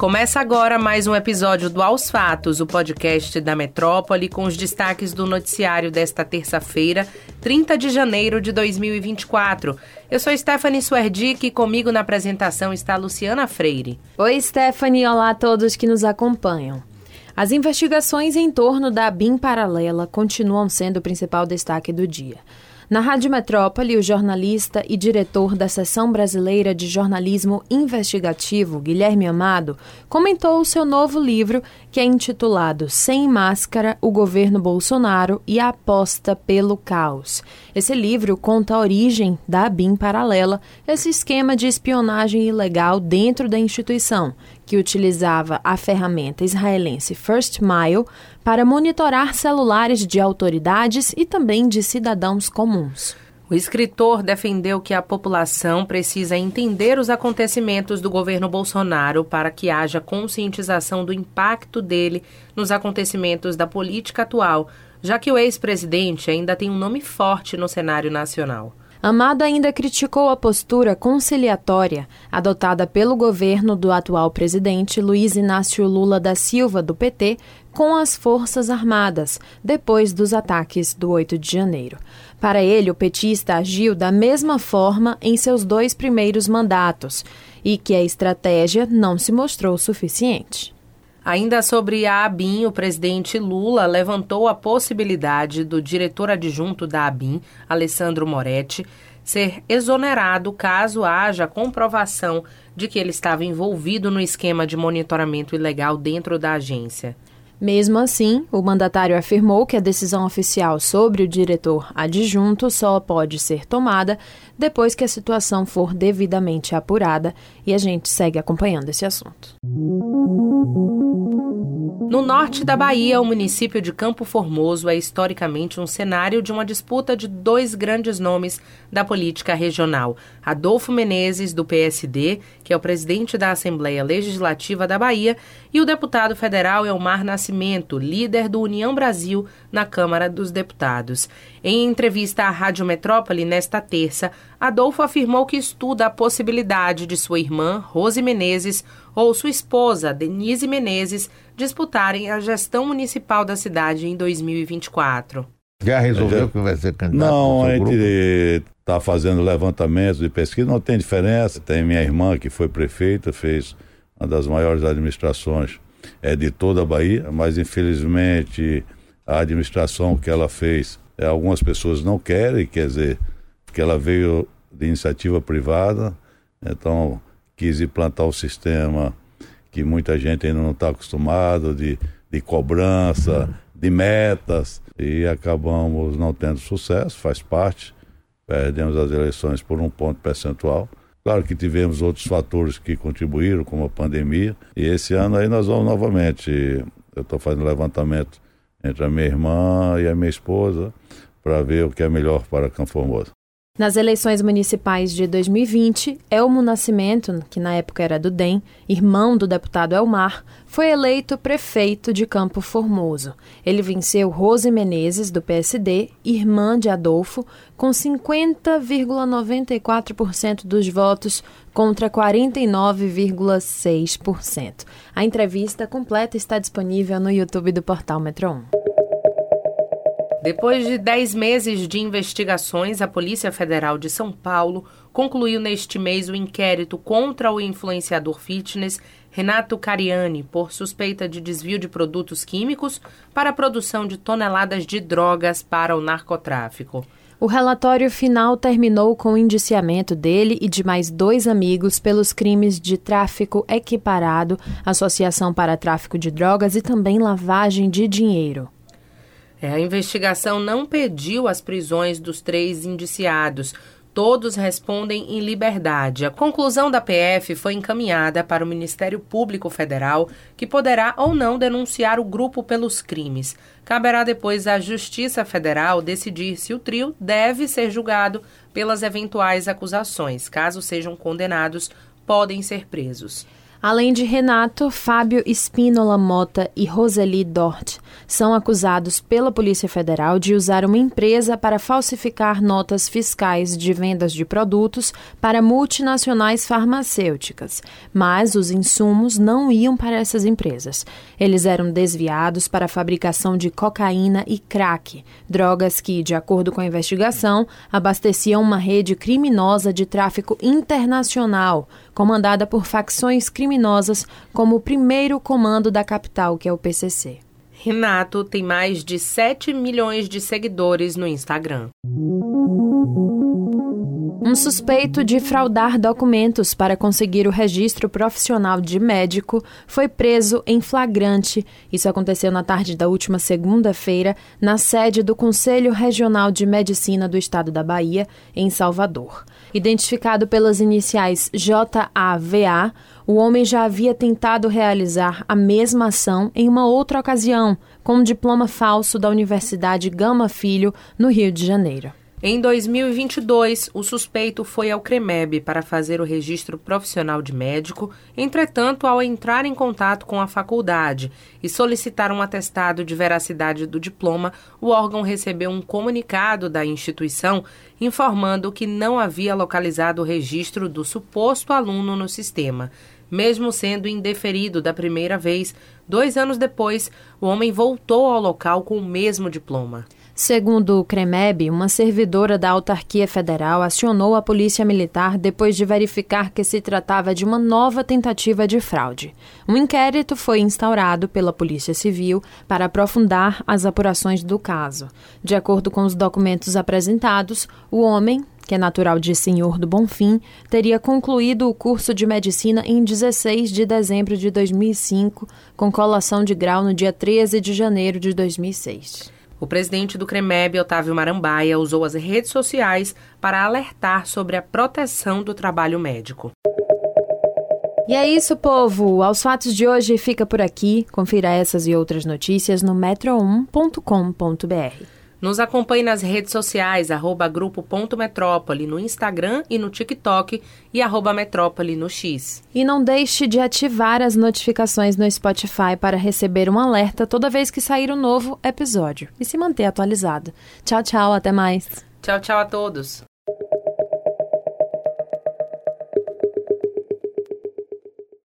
Começa agora mais um episódio do Aos Fatos, o podcast da Metrópole, com os destaques do noticiário desta terça-feira, 30 de janeiro de 2024. Eu sou Stephanie Suerdic e comigo na apresentação está Luciana Freire. Oi, Stephanie. Olá a todos que nos acompanham. As investigações em torno da BIM paralela continuam sendo o principal destaque do dia. Na Rádio Metrópole, o jornalista e diretor da Seção Brasileira de Jornalismo Investigativo, Guilherme Amado, comentou o seu novo livro, que é intitulado Sem Máscara: O Governo Bolsonaro e a Aposta pelo Caos. Esse livro conta a origem da BIM paralela, esse esquema de espionagem ilegal dentro da instituição, que utilizava a ferramenta israelense First Mile para monitorar celulares de autoridades e também de cidadãos comuns. O escritor defendeu que a população precisa entender os acontecimentos do governo Bolsonaro para que haja conscientização do impacto dele nos acontecimentos da política atual, já que o ex-presidente ainda tem um nome forte no cenário nacional. Amado ainda criticou a postura conciliatória adotada pelo governo do atual presidente Luiz Inácio Lula da Silva, do PT, com as Forças Armadas, depois dos ataques do 8 de janeiro. Para ele, o petista agiu da mesma forma em seus dois primeiros mandatos e que a estratégia não se mostrou suficiente. Ainda sobre a ABIN, o presidente Lula levantou a possibilidade do diretor adjunto da ABIN, Alessandro Moretti, ser exonerado caso haja comprovação de que ele estava envolvido no esquema de monitoramento ilegal dentro da agência. Mesmo assim, o mandatário afirmou que a decisão oficial sobre o diretor adjunto só pode ser tomada depois que a situação for devidamente apurada e a gente segue acompanhando esse assunto. No norte da Bahia, o município de Campo Formoso é historicamente um cenário de uma disputa de dois grandes nomes da política regional: Adolfo Menezes, do PSD, que é o presidente da Assembleia Legislativa da Bahia, e o deputado federal Elmar Nascimento, líder do União Brasil na Câmara dos Deputados. Em entrevista à Rádio Metrópole nesta terça, Adolfo afirmou que estuda a possibilidade de sua irmã, Rose Menezes, ou sua esposa, Denise Menezes, disputarem a gestão municipal da cidade em 2024. Já resolveu que vai ser candidato? Não, a gente está fazendo levantamentos de pesquisa, não tem diferença. Tem minha irmã que foi prefeita, fez uma das maiores administrações é, de toda a Bahia, mas infelizmente a administração que ela fez, é, algumas pessoas não querem, quer dizer, que ela veio de iniciativa privada, então quis implantar o sistema que muita gente ainda não está acostumado, de, de cobrança, de metas, e acabamos não tendo sucesso, faz parte, perdemos as eleições por um ponto percentual. Claro que tivemos outros fatores que contribuíram, como a pandemia, e esse ano aí nós vamos novamente, eu estou fazendo levantamento entre a minha irmã e a minha esposa para ver o que é melhor para Campo. Nas eleições municipais de 2020, Elmo Nascimento, que na época era do DEM, irmão do deputado Elmar, foi eleito prefeito de Campo Formoso. Ele venceu Rose Menezes, do PSD, irmã de Adolfo, com 50,94% dos votos contra 49,6%. A entrevista completa está disponível no YouTube do portal Metro 1. Depois de 10 meses de investigações, a Polícia Federal de São Paulo concluiu neste mês o inquérito contra o influenciador fitness Renato Cariani por suspeita de desvio de produtos químicos para a produção de toneladas de drogas para o narcotráfico. O relatório final terminou com o indiciamento dele e de mais dois amigos pelos crimes de tráfico equiparado, associação para tráfico de drogas e também lavagem de dinheiro. É, a investigação não pediu as prisões dos três indiciados. Todos respondem em liberdade. A conclusão da PF foi encaminhada para o Ministério Público Federal, que poderá ou não denunciar o grupo pelos crimes. Caberá depois à Justiça Federal decidir se o trio deve ser julgado pelas eventuais acusações. Caso sejam condenados, podem ser presos. Além de Renato, Fábio Espínola Mota e Roseli Dort são acusados pela Polícia Federal de usar uma empresa para falsificar notas fiscais de vendas de produtos para multinacionais farmacêuticas, mas os insumos não iam para essas empresas. Eles eram desviados para a fabricação de cocaína e crack, drogas que, de acordo com a investigação, abasteciam uma rede criminosa de tráfico internacional, comandada por facções criminosas como o primeiro comando da capital, que é o PCC. Renato tem mais de 7 milhões de seguidores no Instagram. Um suspeito de fraudar documentos para conseguir o registro profissional de médico foi preso em flagrante. Isso aconteceu na tarde da última segunda-feira, na sede do Conselho Regional de Medicina do Estado da Bahia, em Salvador. Identificado pelas iniciais JAVA, o homem já havia tentado realizar a mesma ação em uma outra ocasião, com um diploma falso da Universidade Gama Filho, no Rio de Janeiro. Em 2022, o suspeito foi ao CREMEB para fazer o registro profissional de médico. Entretanto, ao entrar em contato com a faculdade e solicitar um atestado de veracidade do diploma, o órgão recebeu um comunicado da instituição informando que não havia localizado o registro do suposto aluno no sistema. Mesmo sendo indeferido da primeira vez, dois anos depois, o homem voltou ao local com o mesmo diploma. Segundo o CREMEB, uma servidora da autarquia federal acionou a Polícia Militar depois de verificar que se tratava de uma nova tentativa de fraude. Um inquérito foi instaurado pela Polícia Civil para aprofundar as apurações do caso. De acordo com os documentos apresentados, o homem, que é natural de Senhor do Bonfim, teria concluído o curso de medicina em 16 de dezembro de 2005, com colação de grau no dia 13 de janeiro de 2006. O presidente do CREMEB, Otávio Marambaia, usou as redes sociais para alertar sobre a proteção do trabalho médico. E é isso, povo. Aos fatos de hoje fica por aqui. Confira essas e outras notícias no metro1.com.br. Nos acompanhe nas redes sociais, arroba grupo.metrópole no Instagram e no TikTok e arroba metrópole no X. E não deixe de ativar as notificações no Spotify para receber um alerta toda vez que sair um novo episódio e se manter atualizado. Tchau, tchau, até mais. Tchau, tchau a todos.